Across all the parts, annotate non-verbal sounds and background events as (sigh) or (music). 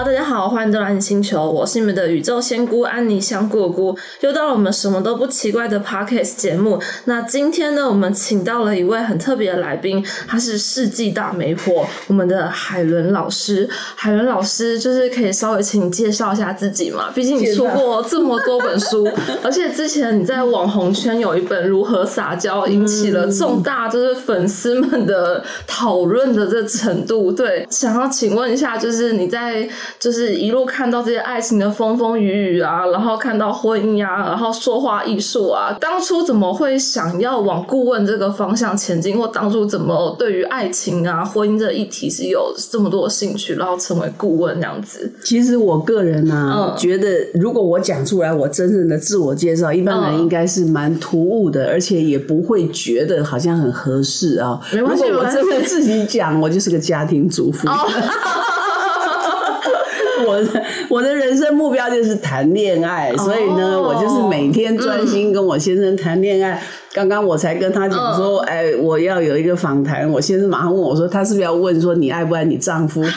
Hello，大家好，欢迎来到安妮星球，我是你们的宇宙仙姑安妮香菇姑，又到了我们什么都不奇怪的 Podcast 节目。那今天呢，我们请到了一位很特别的来宾，他是世纪大媒婆，我们的海伦老师。海伦老师，就是可以稍微请你介绍一下自己嘛？毕竟你出过这么多本书，而且之前你在网红圈有一本《如何撒娇》，引起了重大就是粉丝们的讨论的这程度。对，想要请问一下，就是你在就是一路看到这些爱情的风风雨雨啊，然后看到婚姻啊，然后说话艺术啊，当初怎么会想要往顾问这个方向前进，或当初怎么对于爱情啊、婚姻这一题是有这么多兴趣，然后成为顾问这样子？其实我个人呢，嗯觉得如果我讲出来我真正的自我介绍，一般人嗯应该是蛮突兀的，而且也不会觉得好像很合适啊。没关系如果我真的自己讲，我就是个家庭主妇。(laughs) 我的 (laughs) 我的人生目标就是谈恋爱，所以呢，哦我就是每天专心跟我先生谈恋爱。刚刚我才跟他讲说，嗯哎，我要有一个访谈，我先生马上问我说，他是不是要问说你爱不爱你丈夫？(laughs)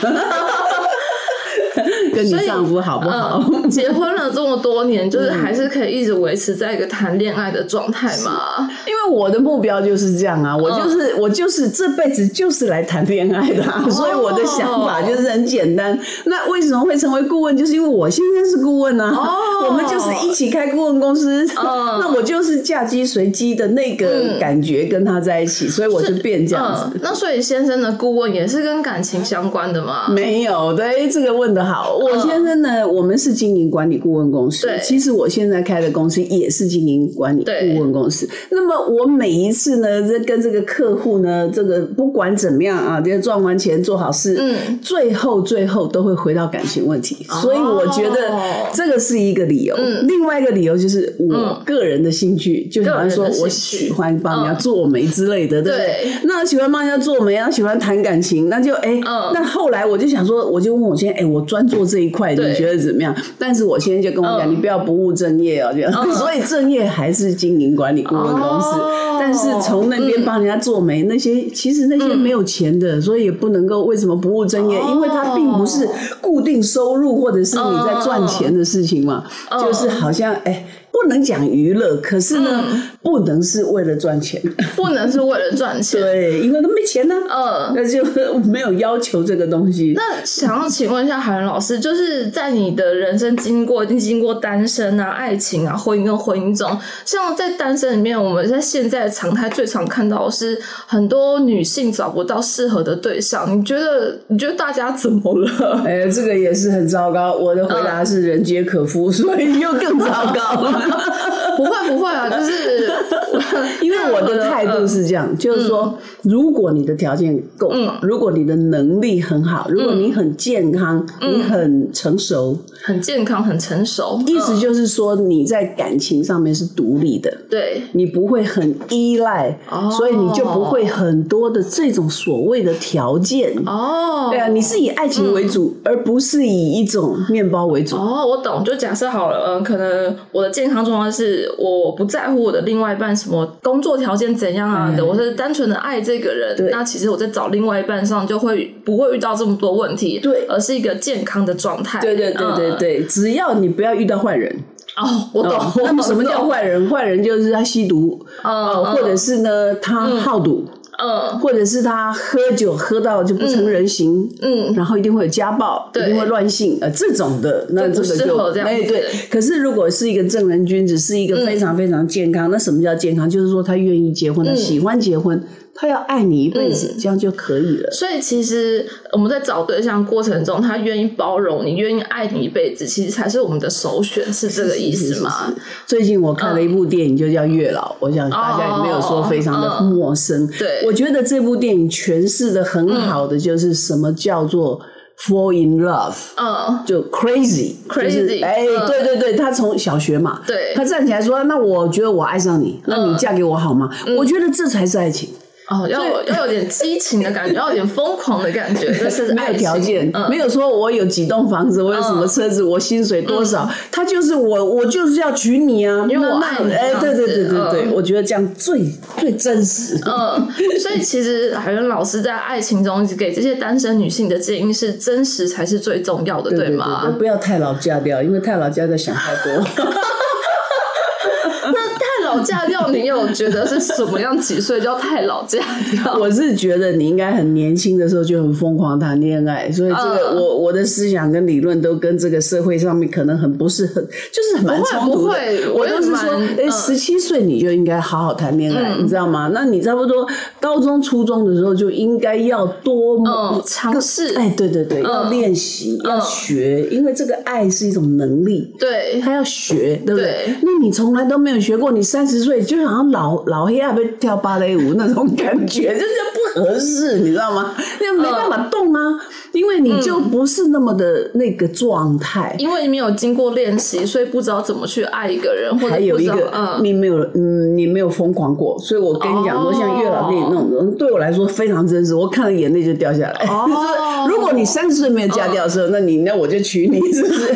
跟你丈夫好不好？嗯结婚了这么多年，就是还是可以一直维持在一个谈恋爱的状态嘛？因为我的目标就是这样啊，我嗯就是、我就是这辈子就是来谈恋爱的、啊，所以我的想法就是很简单。那为什么会成为顾问？就是因为我先生是顾问啊，哦我们就是一起开顾问公司，(laughs) 那我就是嫁鸡随鸡的那个感觉跟他在一起，所以我就变这样子。嗯，那所以先生的顾问也是跟感情相关的吗？没有，对这个问的好。我先生呢，我们是经营管理顾问公司。对其实我现在开的公司也是经营管理顾问公司。那么我每一次呢，这跟这个客户呢，这个不管怎么样啊，这赚完钱做好事，嗯，最后最后都会回到感情问题。所以我觉得这个是一个理由。嗯另外一个理由就是我个人的兴趣，就好像说我喜欢帮人家嗯做媒之类的，对不对对？那喜欢帮人家做媒，然后喜欢谈感情，那就哎，嗯那后来我就想说，我就问我先生，哎，我专做这一块，你觉得怎么样？但是我先生就跟我讲，嗯你不要不务正业哦，这样。(laughs) 所以正业还是经营管理顾问公司，哦但是从那边帮人家做媒，那些其实那些没有钱的，所以也不能够为什么不务正业？哦因为它并不是固定收入或者是你在赚钱的事情嘛，嗯就是好像哎。不能讲娱乐，可是呢，嗯不能是为了赚钱，(laughs) 不能是为了赚钱。对，因为都没钱呢、嗯，那就没有要求这个东西。那想要请问一下海伦老师，就是在你的人生经过，经经过单身啊、爱情啊、婚姻跟婚姻中，像在单身里面，我们在现在的常态最常看到的是很多女性找不到适合的对象。你觉得？你觉得大家怎么了？(laughs) 哎，这个也是很糟糕。我的回嗯答是人皆可夫，所以又更糟糕。(laughs) 不会不会啊，(laughs) 就是因为我的态度是这样，就是说，如果你的条件够好，如果你的能力很好，如果你很健康，你很成熟，很健康、很成熟。意思就是说你在感情上面是独立的。对，你不会很依赖，哦所以你就不会很多的这种所谓的条件。哦，对啊，你是以爱情为主，而不是以一种面包为主。哦，我懂。就假设好了，嗯，可能我的健康状况是我不在乎我的另外一半什么工作条件怎样啊的，我是单纯的爱这个人。那其实我在找另外一半上就会不会遇到这么多问题，对而是一个健康的状态。对对对对嗯对，只要你不要遇到坏人。哦，我懂。那么什么叫坏人？坏人就是他吸毒，呃，嗯或者是呢他好赌，嗯。或者是他喝酒喝到就不成人形，嗯，然后一定会有家暴，对。一定会乱性，呃，这种的，那这个就哎对。可是如果是一个正人君子，是一个非常非常健康，那什么叫健康？就是说他愿意结婚，他喜欢结婚，他要爱你一辈子，这样就可以了。所以其实我们在找对象过程中，他愿意包容你，愿意爱你一辈子，其实才是我们的首选，是这个意思吗？最近我看了一部电影，就叫《月老》，我想大家也没有说非常的陌生。对我觉得这部电影诠释的很好的就是什么叫做 fall in love，嗯，就 crazy，Crazy，就是哎，嗯对对对，他从小学嘛，对他站起来说，那我觉得我爱上你，那你嫁给我好吗？我觉得这才是爱情。哦，要有要有点激情的感觉，要有点疯狂的感觉，这是 (laughs) 没有爱条件，嗯没有说我有几栋房子，我有什么车子，我薪水多少，他就是我，我就是要娶你啊，因为我爱你哎，对对对对对，嗯我觉得这样最最真实。嗯，所以其实海源老师在爱情中给这些单身女性的建议是：真实才是最重要的，对对吗？对，不要太老嫁掉，因为太老家在想太多。(laughs) 那太老嫁掉，你有觉得是什么样几岁叫太老这样？(laughs) 我是觉得你应该很年轻的时候就很疯狂谈恋爱，所以这个、嗯我我的思想跟理论都跟这个社会上面可能很不是很，就是很蛮不会冲突的。不会我都是说哎，嗯十七岁你就应该好好谈恋爱，你知道吗？那你差不多高中、初中的时候就应该要多嗯尝试哎，对对对，要练习，要学，因为这个爱是一种能力。对，他要学，对不对？对那你从来都没有学过，你三十岁就好像老老黑要被跳芭蕾舞那种感觉，就是不合适，你知道吗？那没办法动啊，因为你就不是那么的那个状态。因为你没有经过练习，所以不知道怎么去爱一个人，或者还有一个，嗯，你没有，嗯，你没有疯狂过，所以我跟你讲说，哦像月老电影那种对我来说非常真实，我看了眼泪就掉下来。哦就是 (laughs) 如果你三十岁没有嫁掉的时候，那你那我就娶你，是不是？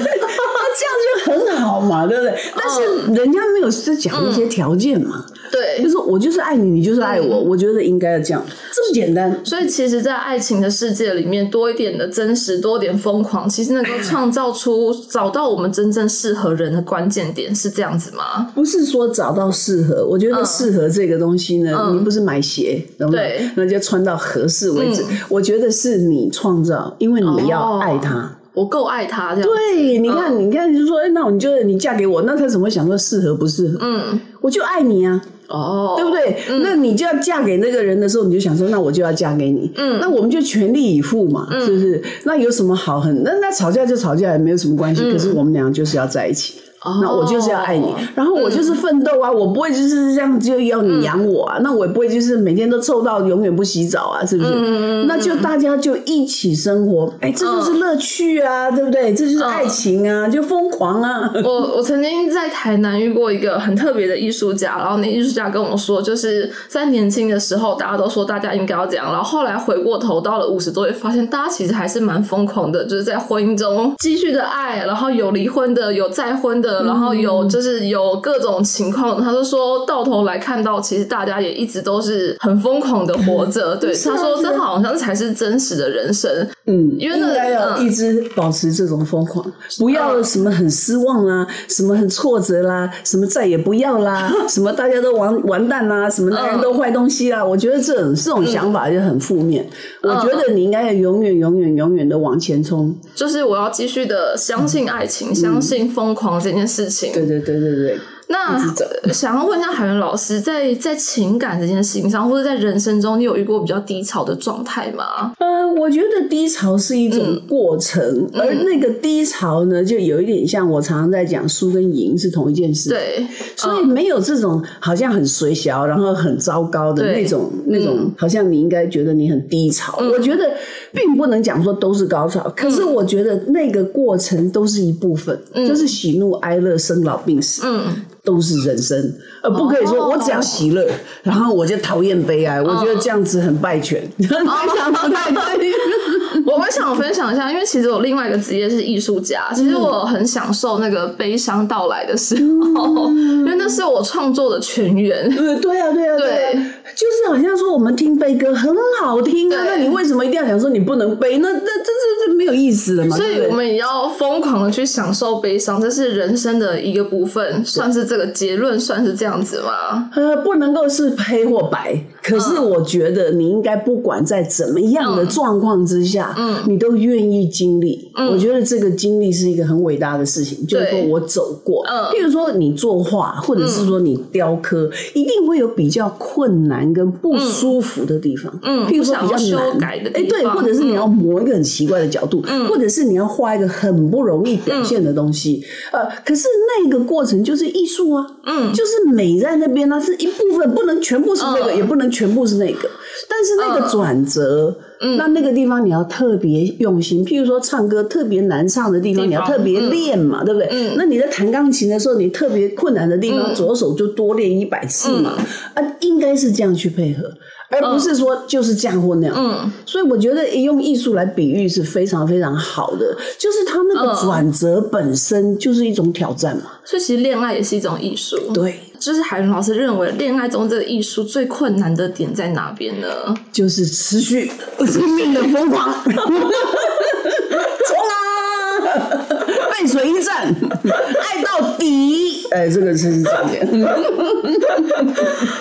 对不对？但是人家没有在讲一些条件嘛。对就。是我就是爱你，你就是爱我，我觉得应该要这样，这么简单。所以，其实，在爱情的世界里面，多一点的真实，多一点疯狂，其实能够创造出找到我们真正适合人的关键点，是这样子吗？不是说找到适合，我觉得适合这个东西呢，你不是买鞋，懂吗对？那就穿到合适为止。我觉得是你创造，因为你要爱他。我够爱他，这样对，你看，你看，就说，哎，那你就你嫁给我，那他怎么会想说适合不适合？嗯，我就爱你啊，哦，对不对？那你就要嫁给那个人的时候，你就想说，那我就要嫁给你，嗯，那我们就全力以赴嘛，是不是？那有什么好很？那那吵架就吵架，也没有什么关系。可是我们俩就是要在一起。那我就是要爱你，然后我就是奋斗啊，我不会就是这样就要你养我啊，那我也不会就是每天都臭到永远不洗澡啊，是不是？那就大家就一起生活，哎，这就是乐趣啊，对不对？这就是爱情啊，就疯狂啊。我我曾经在台南遇过一个很特别的艺术家，然后那艺术家跟我说，就是在年轻的时候，大家都说大家应该要这样，然后后来回过头到了五十多岁，发现大家其实还是蛮疯狂的，就是在婚姻中继续的爱，然后有离婚的，有再婚的，然后有就是有各种情况。他就说到头来看到，其实大家也一直都是很疯狂的活着。对，他说这好像才是真实的人生。嗯，因为那应该要嗯一直保持这种疯狂，不要什么很失望啦，什么很挫折啦，什么再也不要啦，(laughs) 什么大家都完完蛋啦，什么男人都坏东西啦。我觉得这种这种想法就很负面。我觉得你应该要永远永远永远的往前冲。就是我要继续的相信爱情，相信疯狂这件事情。对对对对对。那想要问一下海源老师，在在情感这件事情上，或者在人生中，你有遇过比较低潮的状态吗？呃，我觉得低潮是一种过程，而那个低潮呢，就有一点像我常常在讲输跟赢是同一件事。。对，所以没有这种好像很随小，然后很糟糕的那种那种，好像你应该觉得你很低潮。我觉得并不能讲说都是高潮，可是我觉得那个过程都是一部分，就是喜怒哀乐、生老病死，嗯，都是人生，而不可以说哦我只要喜乐，然后我就讨厌悲哀。我觉得这样子很败犬，非常不太对。(laughs) 我会想分享一下，因为其实我另外一个职业是艺术家，其实我很享受那个悲伤到来的时候，因为那是我创作的泉源。呃，对啊，对啊，对啊对，就是好像说我们听悲歌很好听啊，那你为什么一定要讲说你不能悲？那那这这这没有意思了嘛？所以我们也要疯狂的去享受悲伤，这是人生的一个部分，算是这个结论，算是这样子吗？呃，不能够是黑或白，可是嗯。我觉得你应该不管在怎么样的状况之下，嗯，你都愿意经历。我觉得这个经历是一个很伟大的事情，就是说我走过。嗯。譬如说你作画，或者是说你雕刻，一定会有比较困难跟不舒服的地方。嗯。譬如说比较难修改的地哎，对，或者是你要磨一个很奇怪的角度，嗯。或者是你要画一个很不容易表现的东西。呃，可是那个过程就是艺术啊，嗯。就是美在那边呢、是一部分，不能全部是那个，嗯。也不能全部是那个。但是那个转折，嗯，那那个地方你要特别用心，譬如说唱歌特别难唱的地方，你要特别练嘛，对不对？嗯，那你在弹钢琴的时候，你特别困难的地方，左手就多练一百次嘛，啊，应该是这样去配合。而不是说就是这样或那样，嗯，所以我觉得用艺术来比喻是非常非常好的，就是它那个转折本身就是一种挑战嘛。所以其实恋爱也是一种艺术，对。就是海伦老师认为恋爱中这个艺术最困难的点在哪边呢？就是持续生命的疯狂。冲啊背水一战，爱到底。哎，这个是重点。(laughs)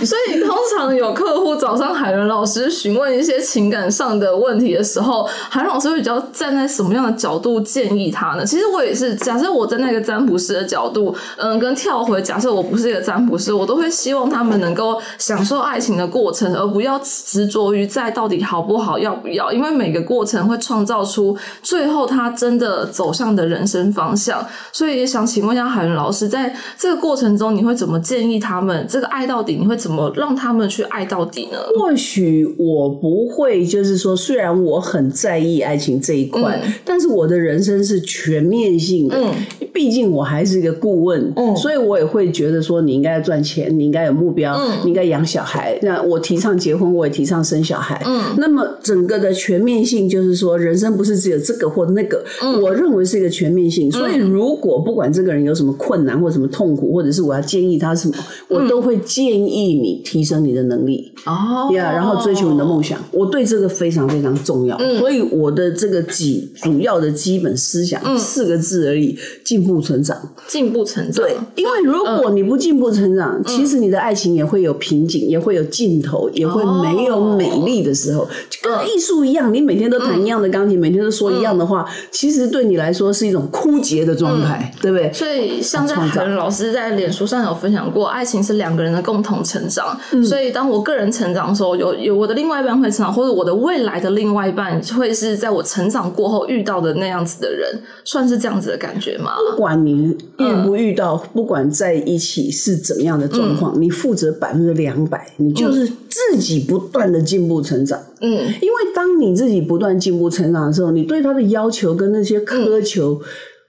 所以，通常有客户找上海伦老师询问一些情感上的问题的时候，海伦老师会比较站在什么样的角度建议他呢？其实我也是，假设我在那个占卜师的角度，嗯，跟跳回假设我不是一个占卜师，我都会希望他们能够享受爱情的过程，而不要执着于在到底好不好，要不要，因为每个过程会创造出最后他真的走向的人生方。向，所以也想请问一下海伦老师，在个过程中，你会怎么建议他们？这个爱到底，你会怎么让他们去爱到底呢？或许我不会，就是说，虽然我很在意爱情这一块，但是我的人生是全面性的。嗯，毕竟我还是一个顾问，嗯，所以我也会觉得说，你应该要赚钱，你应该有目标，嗯，你应该养小孩。那我提倡结婚，我也提倡生小孩。嗯，那么整个的全面性，就是说，人生不是只有这个或那个。嗯，我认为是一个全面性。所以，如果不管这个人有什么困难或什么痛苦，或者是我要建议他什么，我都会建议你提升你的能力哦，呀，然后追求你的梦想。我对这个非常非常重要。所以我的这个几主要的基本思想四个字而已：进步成长。进步成长。对，因为如果你不进步成长，其实你的爱情也会有瓶颈，也会有尽头，也会没有美丽的时候。就跟艺术一样，你每天都弹一样的钢琴，每天都说一样的话，其实对你来说是一种枯。竭的状态，对不对？所以，像在海伦老师在脸书上有分享过，爱情是两个人的共同成长。所以，当我个人成长的时候，有有我的另外一半会成长，或者我的未来的另外一半会是在我成长过后遇到的那样子的人，算是这样子的感觉吗？不管你遇不遇到，不管在一起是怎样的状况，你负责百分之两百，你就是自己不断的进步成长。嗯，因为当你自己不断进步成长的时候，你对他的要求跟那些苛求。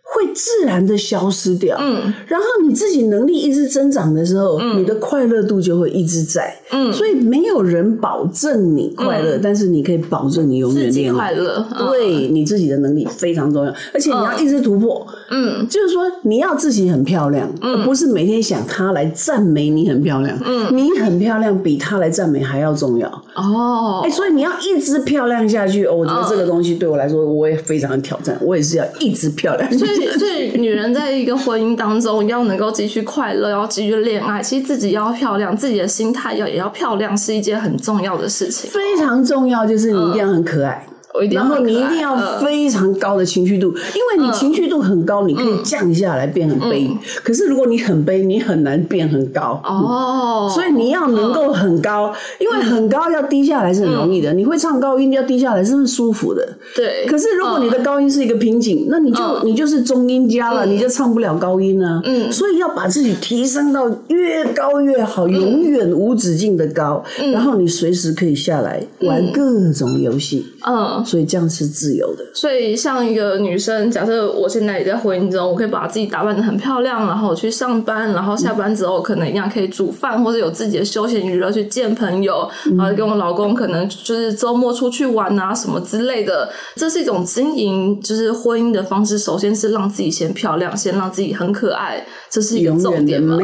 会自然的消失掉，嗯，然后你自己能力一直增长的时候，嗯，你的快乐度就会一直在，嗯，所以没有人保证你快乐，但是你可以保证你永远恋快乐，对你自己的能力非常重要，而且你要一直突破，嗯，就是说你要自己很漂亮，而不是每天想他来赞美你很漂亮，嗯，你很漂亮比他来赞美还要重要，哦，哎，所以你要一直漂亮下去，哦，我觉得这个东西对我来说我也非常的挑战，我也是要一直漂亮。所以，(laughs) 女人在一个婚姻当中要能够继续快乐，要继续恋爱，其实自己要漂亮，自己的心态要也要漂亮，是一件很重要的事情。非常重要，就是你一定要很可爱。然后你一定要非常高的情绪度，因为你情绪度很高，你可以降下来变很悲。可是如果你很悲，你很难变很高。哦，所以你要能够很高，因为很高要低下来是很容易的。你会唱高音要低下来是很舒服的。对。可是如果你的高音是一个瓶颈，那你就你就是中音加了，你就唱不了高音啊。嗯。所以要把自己提升到越高越好，永远无止境的高。嗯。然后你随时可以下来玩各种游戏。嗯。所以这样是自由的。所以像一个女生，假设我现在也在婚姻中，我可以把自己打扮的很漂亮，然后去上班，然后下班之后可能一样可以煮饭，或者有自己的休闲娱乐，去见朋友，然后跟我老公可能就是周末出去玩啊什么之类的。这是一种经营就是婚姻的方式。首先是让自己先漂亮，先让自己很可爱，这是一个重点嘛？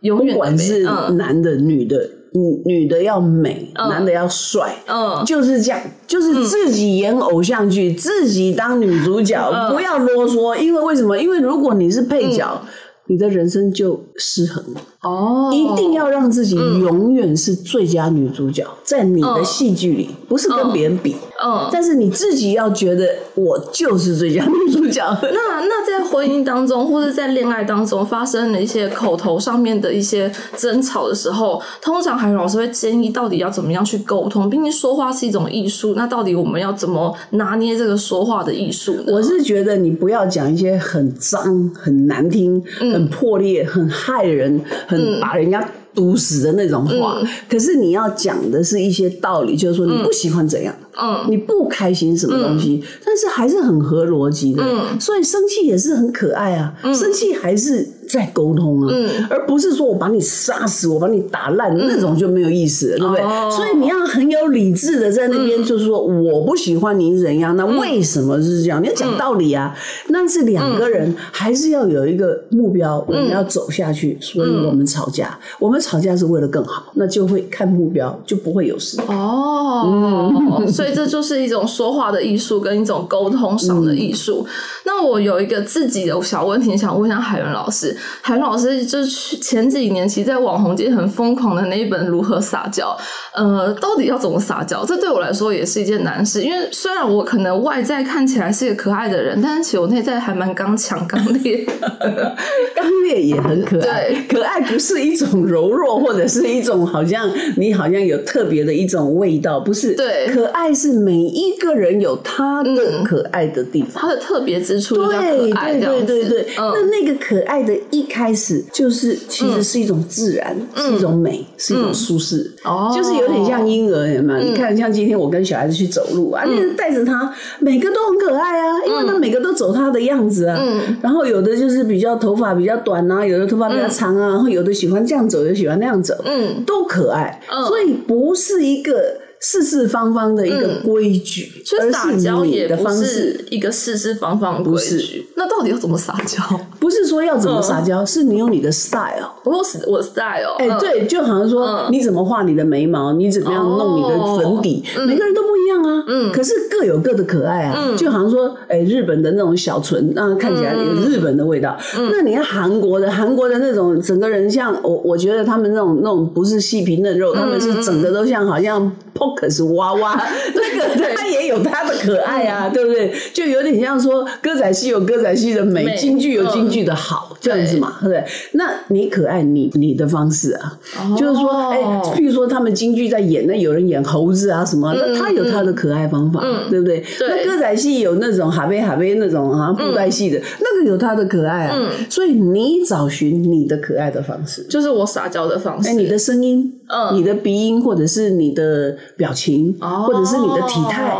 永远不管是男的女的。女女的要美，男的要帅，嗯，就是这样，就是自己演偶像剧，自己当女主角，不要啰嗦。因为为什么？因为如果你是配角，你的人生就失衡了。哦，一定要让自己永远是最佳女主角，在你的戏剧里，不是跟别人比。嗯，但是你自己要觉得我就是最佳女主角。那 (laughs) 那在婚姻当中，或者在恋爱当中发生了一些口头上面的一些争吵的时候，通常海老师会建议到底要怎么样去沟通？毕竟说话是一种艺术，那到底我们要怎么拿捏这个说话的艺术呢？我是觉得你不要讲一些很脏、很难听、很破裂、很害人。很把人家毒死的那种话。可是你要讲的是一些道理，就是说你不喜欢怎样，嗯，你不开心什么东西，但是还是很合逻辑的。嗯，所以生气也是很可爱啊，生气还是在沟通啊，而不是说我把你杀死，我把你打烂那种就没有意思了，对不对？所以你要很有理智的在那边，就是说我不喜欢你怎样，那为什么是这样？你要讲道理啊。那是两个人还是要有一个目标，我们要走下去，所以我们吵架。我们吵架是为了更好，那就会看目标，就不会有事。哦，(laughs) 所以这就是一种说话的艺术，跟一种沟通上的艺术。那我有一个自己的小问题，想问一下海伦老师。海源老师就是前几年其实在网红界很疯狂的那一本《如何撒娇》，呃，到底要怎么撒娇？这对我来说也是一件难事。因为虽然我可能外在看起来是一个可爱的人，但是其实我内在还蛮刚强、刚烈。(laughs) 刚烈也很可爱，可爱不是一种柔弱，或者是一种好像你好像有特别的一种味道，不是？对，可爱是每一个人有他的可爱的地方，他的特别之处。对对对对对，那那个可爱的一开始就是其实是一种自然，是一种美，是一种舒适，哦，就是有点像婴儿，有没有？你看，像今天我跟小孩子去走路啊，那带着他，每个都很可爱啊，因为他每个都走他的样子啊。嗯，然后有的就是比较头发比较短啊，有的头发比较长啊，然后有的喜欢这样走，有的喜欢那样走，嗯，都可爱。所以不是一个。四四方方的一个规矩，所以撒娇也不是一个四四方方的规矩。那到底要怎么撒娇？(laughs) 不是说要怎么撒娇，是你有你的 style。我有我 style，哎，对，就好像说你怎么画你的眉毛，你怎么样弄你的粉底，每个人都啊。嗯，可是各有各的可爱啊。嗯，就好像说，哎，日本的那种小唇，那看起来有日本的味道。那你看韩国的，韩国的那种整个人像我，我觉得他们那种那种不是细皮嫩肉，他们是整个都像好像。可是娃娃，那个他也有他的可爱啊，对不对？就有点像说歌仔戏有歌仔戏的美，京剧有京剧的好，这样子嘛，对不对？那你可爱你你的方式啊，就是说，哎，譬如说他们京剧在演，那有人演猴子啊什么，那他有他的可爱方法，对不对？那歌仔戏有那种哈贝哈贝那种啊布袋戏的，那个有他的可爱啊，所以你找寻你的可爱的方式，就是我撒娇的方式，哎，你的声音，嗯，你的鼻音或者是你的。表情，或者是你的体态。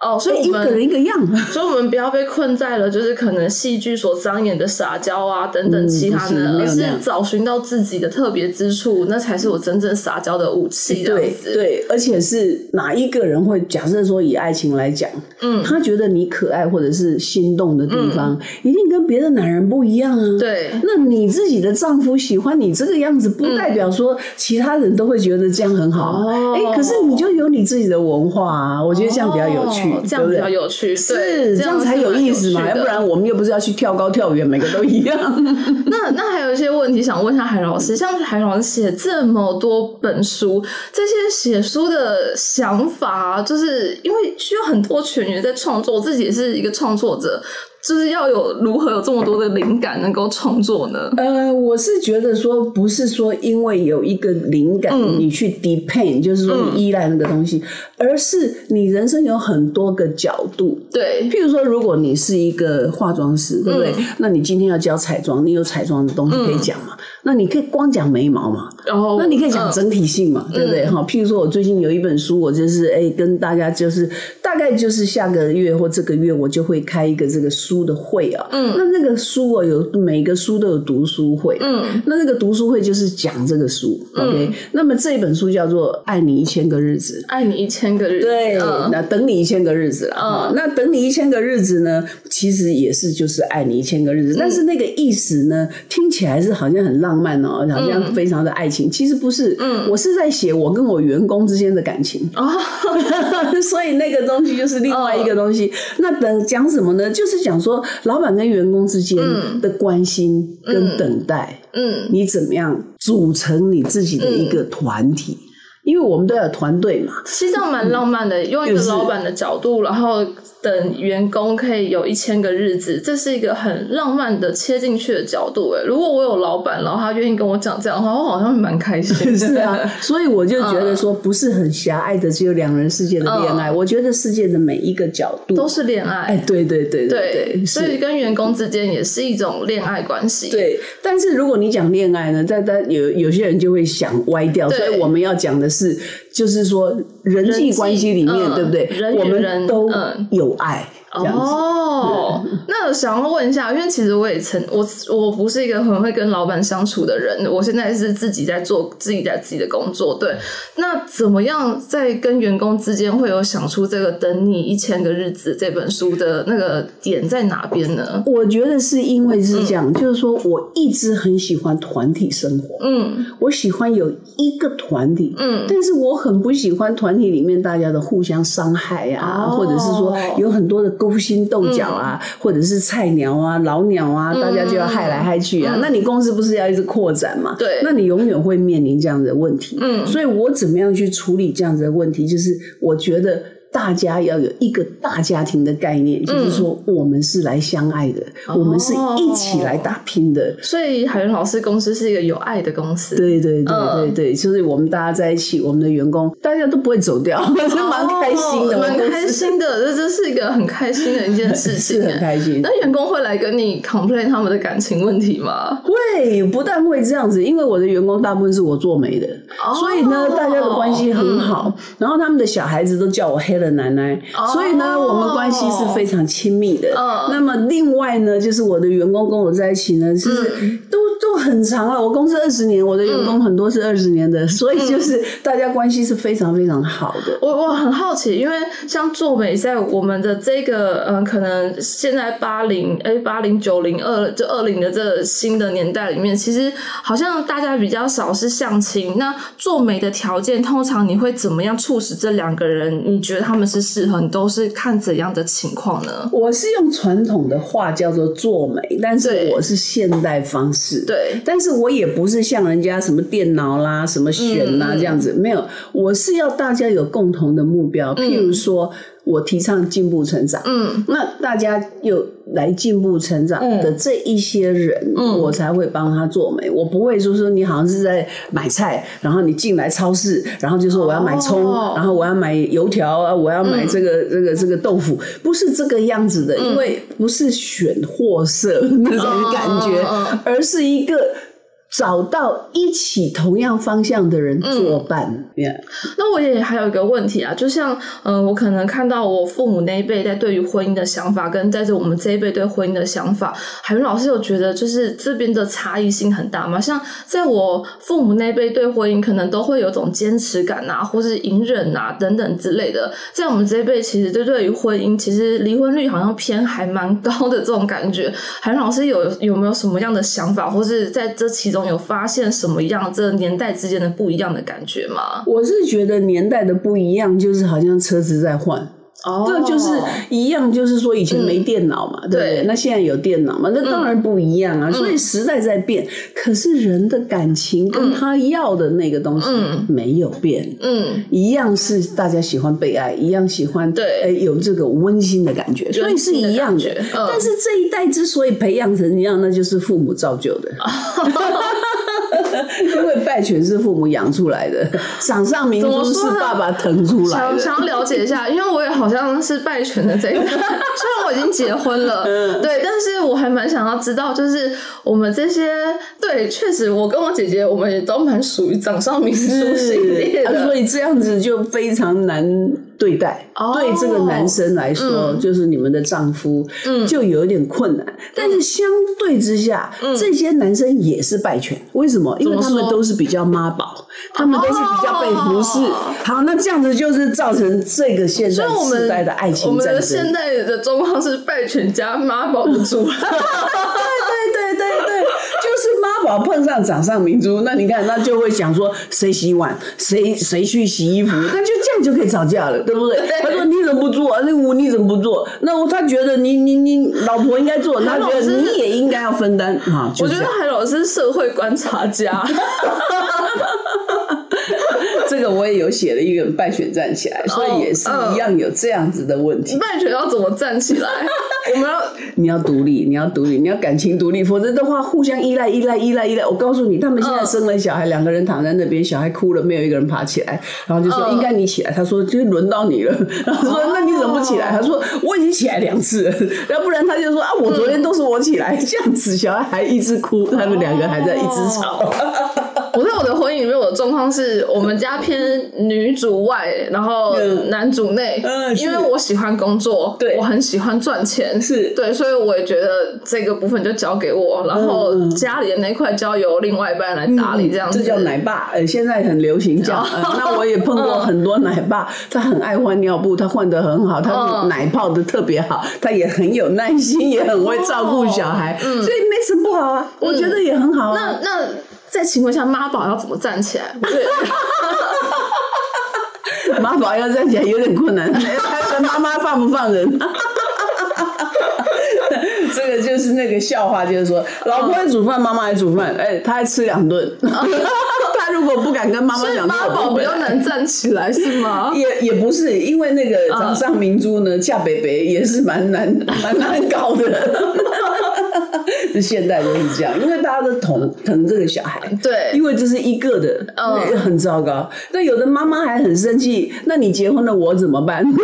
哦，所以一个人一个样，(laughs) 所以我们不要被困在了，就是可能戏剧所张演的撒娇啊等等其他的，而是找寻到自己的特别之处，那才是我真正撒娇的武器。对对，而且是哪一个人会假设说以爱情来讲，嗯，他觉得你可爱或者是心动的地方，一定跟别的男人不一样啊。对，那你自己的丈夫喜欢你这个样子，不代表说其他人都会觉得这样很好。哎，可是你就有你自己的文化啊，我觉得这样比较有趣。这样比较有趣，是这样才有意思嘛？要不然我们又不是要去跳高跳远，每个都一样。(laughs) 那那还有一些问题想问一下海老师，像海老师写这么多本书，这些写书的想法，就是因为需要很多全员在创作，自己也是一个创作者。就是要有如何有这么多的灵感能够创作呢？呃，我是觉得说，不是说因为有一个灵感你去 depend，就是说你依赖那个东西，而是你人生有很多个角度。对，譬如说，如果你是一个化妆师，对不对？那你今天要教彩妆，你有彩妆的东西可以讲嘛？那你可以光讲眉毛嘛？那你可以讲整体性嘛？对不对？哈，譬如说我最近有一本书，我就是哎，跟大家就是大概就是下个月或这个月，我就会开一个这个书。的会啊，嗯，那那个书啊，有每个书都有读书会，嗯，那那个读书会就是讲这个书，OK。那么这本书叫做《爱你一千个日子》，爱你一千个日子，对，那等你一千个日子了，嗯，那等你一千个日子呢，其实也是就是爱你一千个日子，但是那个意思呢，听起来是好像很浪漫哦，好像非常的爱情，其实不是，嗯，我是在写我跟我员工之间的感情，哦，(laughs) 所以那个东西就是另外一个东西。那等讲什么呢？就是讲说。老板跟员工之间的关心跟等待，嗯，你怎么样组成你自己的一个团体？因为我们都有团队嘛。其实这样蛮浪漫的，用一个老板的角度，然后等员工可以有一千个日子，这是一个很浪漫的切进去的角度。哎，如果我有老板，然后他愿意跟我讲这样的话，我好像蛮开心。(laughs) 是啊，所以我就觉得说，不是很狭隘的，只有两人世界的恋爱。我觉得世界的每一个角度都是恋爱。哎，对对对对，所以跟员工之间也是一种恋爱关系。对，但是如果你讲恋爱呢，在在有有些人就会想歪掉，所以我们要讲的是，就是说人际关系里面，对不对？我们都有爱。哦，那想要问一下，因为其实我也曾我我不是一个很会跟老板相处的人，我现在是自己在做自己在自己的工作。对，那怎么样在跟员工之间会有想出这个等你一千个日子这本书的那个点在哪边呢？我觉得是因为是这样，就是说我一直很喜欢团体生活，嗯，我喜欢有一个团体，嗯，但是我很不喜欢团体里面大家的互相伤害啊，或者是说有很多的。勾心斗角啊，或者是菜鸟啊、老鸟啊，大家就要害来害去啊。那你公司不是要一直扩展嘛？对，那你永远会面临这样的问题。嗯，所以我怎么样去处理这样子的问题？就是我觉得。大家要有一个大家庭的概念，就是说我们是来相爱的，我们是一起来打拼的。所以海伦老师公司是一个有爱的公司。对对对对对，就是我们大家在一起，我们的员工大家都不会走掉，(laughs) 是蛮开心的，蛮开心的。这这是一个很开心的一件事情，很开心。那员工会来跟你 complain 他们的感情问题吗？会，不但会这样子，因为我的员工大部分是我做媒的，所以呢，大家的关系很好。然后他们的小孩子都叫我黑。的奶奶，所以呢，我们关系是非常亲密的。那么另外呢，就是我的员工跟我在一起呢，是都都很长了。我公司二十年，我的员工很多是二十年的，所以就是大家关系是非常非常好的。我我很好奇，因为像做美在我们的这个嗯，可能现在八零哎八零九零二就二零的这新的年代里面，其实好像大家比较少是相亲。那做美的条件，通常你会怎么样促使这两个人？你觉得？他们是适合你，都是看怎样的情况呢？我是用传统的话叫做做美，但是我是现代方式。对，但是我也不是像人家什么电脑啦、什么选啦这样子，没有，我是要大家有共同的目标，譬如说。我提倡进步成长，嗯，那大家有来进步成长的这一些人，嗯，我才会帮他做美。我不会说说你好像是在买菜，然后你进来超市，然后就说我要买葱，然后我要买油条啊，我要买这个这个这个豆腐，不是这个样子的，因为不是选货色那种感觉，而是一个。找到一起同样方向的人作伴。那我也还有一个问题啊，就像嗯，我可能看到我父母那一辈在对于婚姻的想法，跟带着我们这一辈对婚姻的想法，海云老师有觉得就是这边的差异性很大吗？像在我父母那辈对婚姻，可能都会有种坚持感啊，或是隐忍啊等等之类的。在我们这一辈，其实对对于婚姻，其实离婚率好像偏还蛮高的这种感觉。海云老师有有没有什么样的想法，或是在这其中？有发现什么样这年代之间的不一样的感觉吗？我是觉得年代的不一样，就是好像车子在换。这就是一样，就是说以前没电脑嘛，对不对？那现在有电脑嘛，那当然不一样啊。所以时代在变，可是人的感情跟他要的那个东西没有变，嗯，一样是大家喜欢被爱，一样喜欢对，有这个温馨的感觉，所以是一样的。但是这一代之所以培养成一样，那就是父母造就的。(laughs) (laughs) (laughs) (laughs) 因为拜犬是父母养出来的，(laughs) 掌上明珠是爸爸腾出来的。想想要了解一下，因为我也好像是拜犬的这一代，(laughs) 虽然我已经结婚了，对，但是我还蛮想要知道，就是我们这些对，确实我跟我姐姐，我们也都蛮属于掌上明珠系列的，所以这样子就非常难对待。对这个男生来说，就是你们的丈夫，就有一点困难。但是相对之下，这些男生也是败犬，为什么？因为他们都是比较妈宝，他们都是比较被服侍。好，那这样子就是造成这个现在时代的爱情战争。我们的现在的状况是败犬加妈宝的组合。对对对对，就是妈宝碰上掌上明珠，那你看，那就会想说谁洗碗，谁谁去洗衣服，(laughs) 那就这样就可以吵架了，对不对？他说你怎么不做？那我你怎么不做？那我他觉得你你你老婆应该做，他觉得你也应该要分担啊。我觉得海老师社会观察家。(laughs) 这这个我也有写了一个败选站起来，所以也是一样有这样子的问题。败选要怎么站起来？(laughs) 我们要你要独立，你要独立，你要感情独立，否则的话互相依赖、依赖、依赖、依赖。我告诉你，他们现在生了小孩，两个人躺在那边，小孩哭了，没有一个人爬起来，然后就说应该你起来。他说就轮到你了，然后说那你怎么不起来？他说我已经起来两次了，要不然他就说啊，我昨天都是我起来，这样子小孩还一直哭，他们两个还在一直吵。状况是我们家偏女主外，然后男主内。嗯，因为我喜欢工作，对我很喜欢赚钱，是对，所以我也觉得这个部分就交给我，然后家里的那块交由另外一半来打理，这样子。这叫奶爸，呃，现在很流行这样。呃那我也碰过很多奶爸，他很爱换尿布，他换的很好，他奶泡的特别好，他也很有耐心，也很会照顾小孩，所以没什么不好啊，我觉得也很好啊。那那在情况下，妈宝要怎么站起来？对，(laughs) 妈宝要站起来有点困难，(laughs) 他的妈妈放不放人？(laughs) 这个就是那个笑话，就是说，老婆会煮饭，妈妈还煮饭，哎，他还吃两顿。他如果不敢跟妈妈讲，妈宝比较难站起来，是吗？也也不是，因为那个掌上明珠呢，嫁北北也是蛮难蛮难搞的。(laughs) 现代都是这样，因为大家都疼疼这个小孩，对因为这是一个的，嗯很糟糕。那有的妈妈还很生气，那你结婚了我怎么办？(laughs)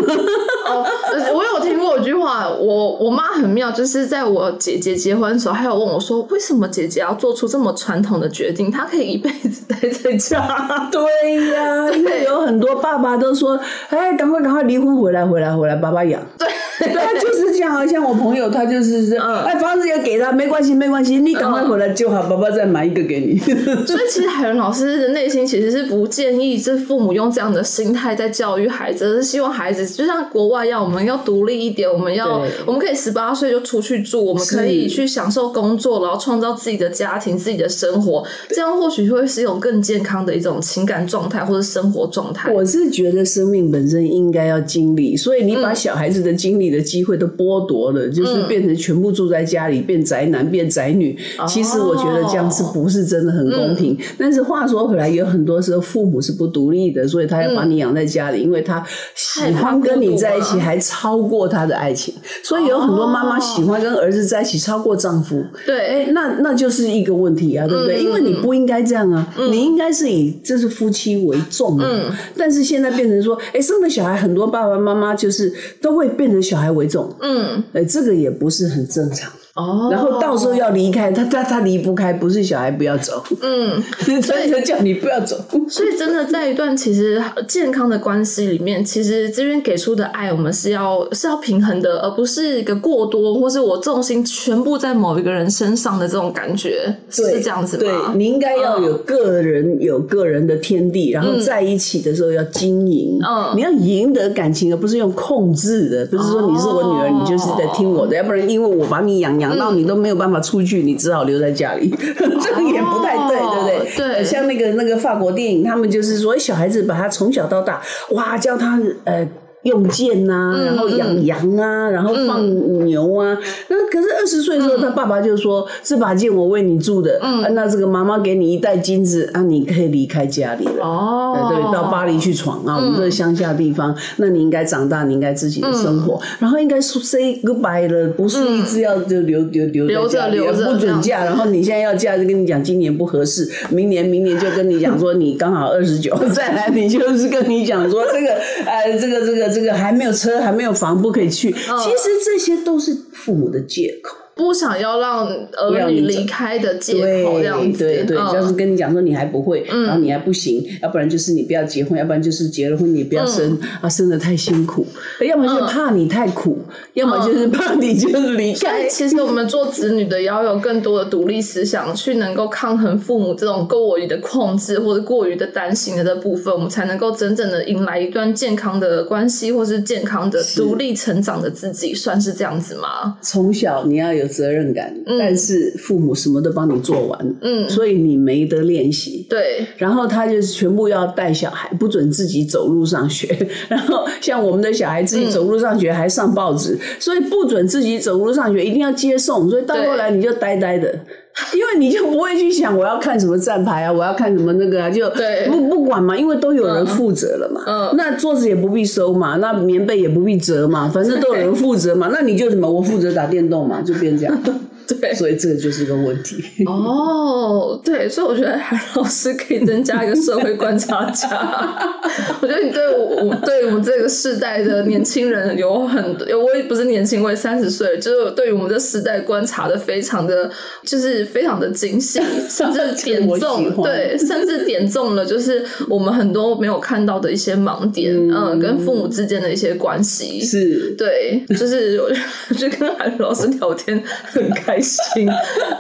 我有听过一句话，我我妈很妙，就是在我姐姐结婚的时候，还有问我说，为什么姐姐要做出这么传统的决定？她可以一辈子待在家。(laughs) 对呀、因为有很多爸爸都说，哎，赶快赶快离婚回来回来回来，爸爸养。对，对啊，就是这样啊。像我朋友，他就是这样，嗯哎，房子也给他，没关系没关系，你赶快回来就好，爸爸再买一个给你。(laughs) 所以其实海伦老师的内心其实是不建议这父母用这样的心态在教育孩子，而是希望孩子就像国外一样，我们要独立一点，我们要我们可以十八岁就出去住，我们可以去享受工作，然后创造自己的家庭、自己的生活，这样或许会是一种更健康的一种情感状态或者生活状态。我是觉得生命本身应该要经历，所以你嗯。把小孩子的经历的机会都剥夺了，就是变成全部住在家里，变宅男变宅女。哦其实我觉得这样是不是真的很公嗯平？但是话说回来，有很多时候父母是不独立的，所以他要把你养在家里，因为他喜欢跟你在一起，还超过他的爱情。所以有很多妈妈喜欢跟儿子在一起超过丈夫。对，哎，那那就是一个问题啊，对不对？嗯因为你不应该这样啊，你应该是以这是夫妻为重嘛。嗯但是现在变成说，哎，生了小孩，很多爸爸妈妈就是都会变成小孩为重，嗯，哎，这个也不是很正常。哦，然后到时候要离开，他他他离不开，不是小孩不要走，嗯，(laughs) 所以就叫你不要走。所以真的在一段其实健康的关系里面，其实这边给出的爱，我们是要是要平衡的，而不是一个过多，或是我重心全部在某一个人身上的这种感觉，是这样子对？你应该要有个人、有个人的天地，然后在一起的时候要经营。嗯你要赢得感情，而不是用控制的。不是说你是我女儿，哦你就是在听我的，要不然因为我把你养养到你都没有办法出去，你只好留在家里，(laughs) 这个也不太对，对不对？哦对像那个那个法国电影，他们就是说小孩子把他从小到大，哇，教他呃。用剑呐、嗯然后养羊啊，然后放牛啊。那可是二十岁的时候，他爸爸就说：“这把剑我为你铸的，那这个妈妈给你一袋金子，啊，你可以离开家里了。”哦，对，到巴黎去闯啊！我们这个乡下地方，那你应该长大，你应该自己的生活，嗯然后应该说 say goodbye 了，不是一直要就留留留留着在留着不准嫁。然后你现在要嫁，就跟你讲今年不合适，明年明年就跟你讲说 (laughs) 你刚好二十九，再来你就是跟你讲说这个呃这个这个这个还没有车还没有房不可以去。其实这些都是父母的借口。不想要让儿女离开的借口，这样子，对对，嗯。要是跟你讲说你还不会，然后你还不行，要不然就是你不要结婚，要不然就是结了婚你不要生，啊，生的太辛苦，要么就是怕你太苦，要么就是怕你就是离所以开。其实我们做子女的也要有更多的独立思想，去能够抗衡父母这种过于的控制或者过于的担心的这部分，我们才能够真正的迎来一段健康的关系，或是健康的独立成长的自己，算是这样子吗？从小你要有责任感，但是父母什么都帮你做完，嗯所以你没得练习。对，然后他就是全部要带小孩，不准自己走路上学。(laughs) 然后像我们的小孩自己走路上学还上报纸，所以不准自己走路上学，一定要接送。所以到后来你就呆呆的，(laughs) 因为你就不会去想我要看什么站牌啊，我要看什么那个啊，就对不不管嘛，因为都有人负责了嘛。嗯那桌子也不必收嘛，那棉被也不必折嘛，反正都有人负责嘛。那你就什么，我负责打电动嘛，就变这样。(laughs) (laughs) 对，所以这个就是一个问题。哦，对，所以我觉得韩老师可以增加一个社会观察家。(laughs) 我觉得你对我，我对我们这个世代的年轻人有很多，我也不是年轻，我也三十岁，就是对于我们这时代观察的非常的，就是非常的精细，(laughs) 甚至点中，对，甚至点中了就是我们很多没有看到的一些盲点，嗯，跟父母之间的一些关系。是，对，就是我就跟韩老师聊天很开心，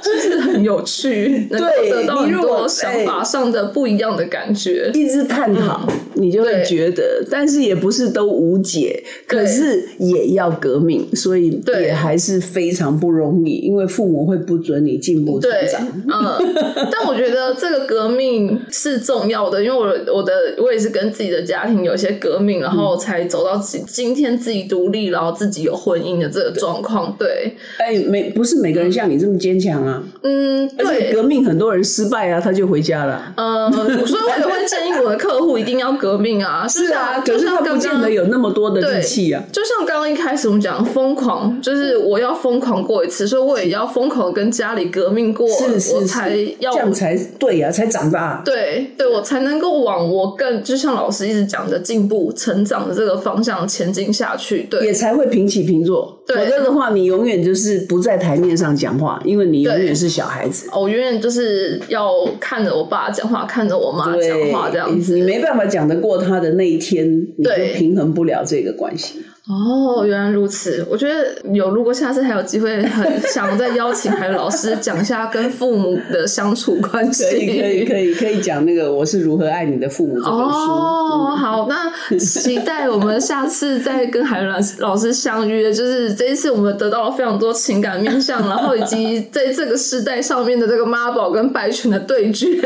就是很有趣，(laughs) 能够对得到很多想法上的不一样的感觉。一直探讨，你就会觉得，但是也不是都无解，可是也要革命，所以对也还是非常不容易，因为父母会不准你进步成，长。嗯，(laughs) 但我觉得这个革命是重要的，因为我我的我也是跟自己的家庭有一些革命，然后才走到今今天自己独立，然后自己有婚姻的这个状况。对，哎，每不是每个人像你这么坚强啊，嗯，而且对，革命很多人失败啊，他就回家了。呃，所以我也会建议我的客户一定要革命啊。(laughs) 是啊，可是他不见得有那么多的力气啊。就像刚刚一开始我们讲疯狂，就是我要疯狂过一次，所以我也要疯狂跟家里革命过，是是是，我才要这样才对呀、才长大。对对，我才能够往我更就像老师一直讲的进步、成长的这个方向前进下去。对也才会平起平坐，否则的话，你永远就是不在台面上讲话，因为你永远是小孩子。我永远就是要看着我爸讲话，看着我妈讲，话这样子。你没办法讲得过他的那一天，你就对平衡不了这个关系。哦，原来如此。我觉得有，如果下次还有机会，很 (laughs) 想再邀请海老师讲一下跟父母的相处关系。可以，可以，可以，可以讲那个《我是如何爱你的父母》这本书。哦，好，那期待我们下次再跟海伦老师老师相约。就是这一次，我们得到了非常多情感面向，然后以及在这个时代上面的这个妈宝跟白犬的对决。(laughs)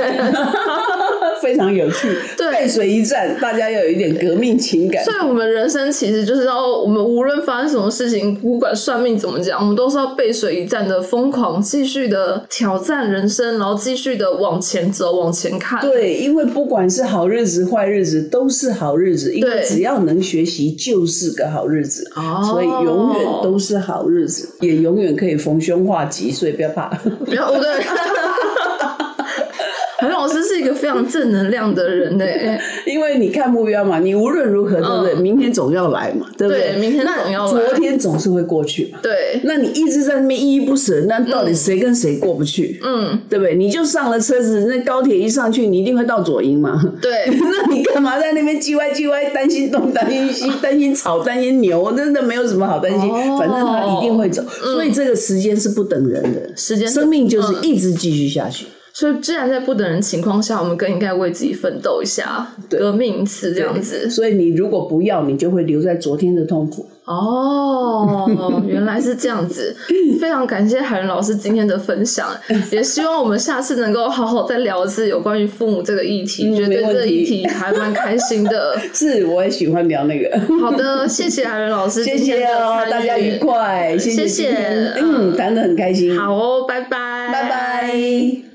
非常有趣。对背水一战，大家要有一点革命情感所。以，我们人生其实就是要，我们无论发生什么事情，不管算命怎么讲，我们都是要背水一战的，疯狂继续的挑战人生，然后继续的往前走，往前看。对，因为不管是好日子、坏日子，都是好日子。因为对只要能学习，就是个好日子。哦所以永远都是好日子，也永远可以逢凶化吉，所以不要怕。(laughs) 不要，对。是一个非常正能量的人呢、(laughs) 因为你看目标嘛，你无论如何，对不对？嗯明天总要来嘛，对不对明天那总要来昨天总是会过去嘛。对，那你一直在那边依依不舍，那到底谁跟谁过不去？嗯，对不对？你就上了车子，那高铁一上去，你一定会到左营嘛。对，(laughs) 那你干嘛在那边叽歪叽歪，担心东担心西，(laughs) 担心草担心牛，真的没有什么好担心，哦反正他一定会走。所以这个时间是不等人的，时间生命就是一直继续下去。所以既然在不等人情况下，我们更应该为自己奋斗一下，革命一次这样子。所以你如果不要，你就会留在昨天的痛苦。哦，原来是这样子，非常感谢海伦老师今天的分享，也希望我们下次能够好好再聊一次有关于父母这个议题，嗯觉得这个议题还蛮开心的。(laughs) 是，我也喜欢聊那个。好的，谢谢海伦老师，谢谢哦，大家愉。快，谢谢嗯，谈的很开心，好哦，拜拜，拜拜。